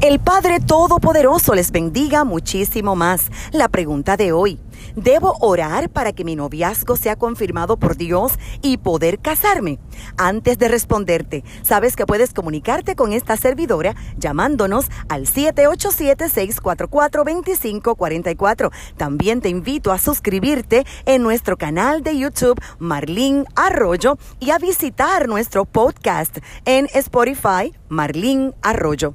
El Padre Todopoderoso les bendiga muchísimo más. La pregunta de hoy. ¿Debo orar para que mi noviazgo sea confirmado por Dios y poder casarme? Antes de responderte, sabes que puedes comunicarte con esta servidora llamándonos al 787-644-2544. También te invito a suscribirte en nuestro canal de YouTube Marlín Arroyo y a visitar nuestro podcast en Spotify Marlín Arroyo.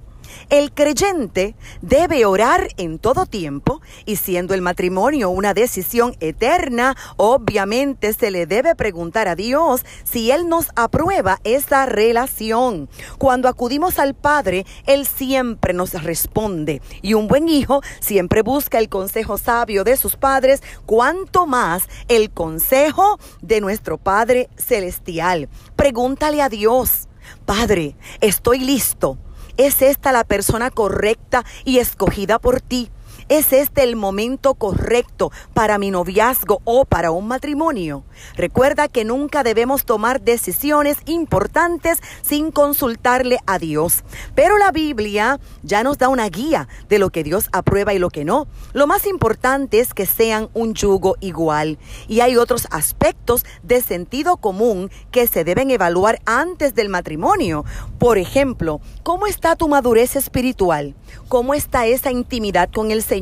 El creyente debe orar en todo tiempo y siendo el matrimonio una decisión eterna, obviamente se le debe preguntar a Dios si Él nos aprueba esa relación. Cuando acudimos al Padre, Él siempre nos responde y un buen hijo siempre busca el consejo sabio de sus padres, cuanto más el consejo de nuestro Padre Celestial. Pregúntale a Dios, Padre, estoy listo ¿Es esta la persona correcta y escogida por ti? ¿Es este el momento correcto para mi noviazgo o para un matrimonio? Recuerda que nunca debemos tomar decisiones importantes sin consultarle a Dios. Pero la Biblia ya nos da una guía de lo que Dios aprueba y lo que no. Lo más importante es que sean un yugo igual. Y hay otros aspectos de sentido común que se deben evaluar antes del matrimonio. Por ejemplo, ¿cómo está tu madurez espiritual? ¿Cómo está esa intimidad con el Señor?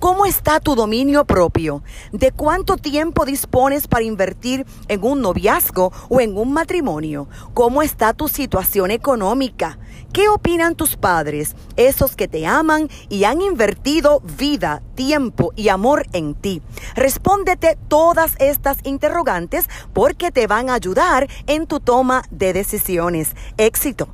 ¿Cómo está tu dominio propio? ¿De cuánto tiempo dispones para invertir en un noviazgo o en un matrimonio? ¿Cómo está tu situación económica? ¿Qué opinan tus padres, esos que te aman y han invertido vida, tiempo y amor en ti? Respóndete todas estas interrogantes porque te van a ayudar en tu toma de decisiones. Éxito.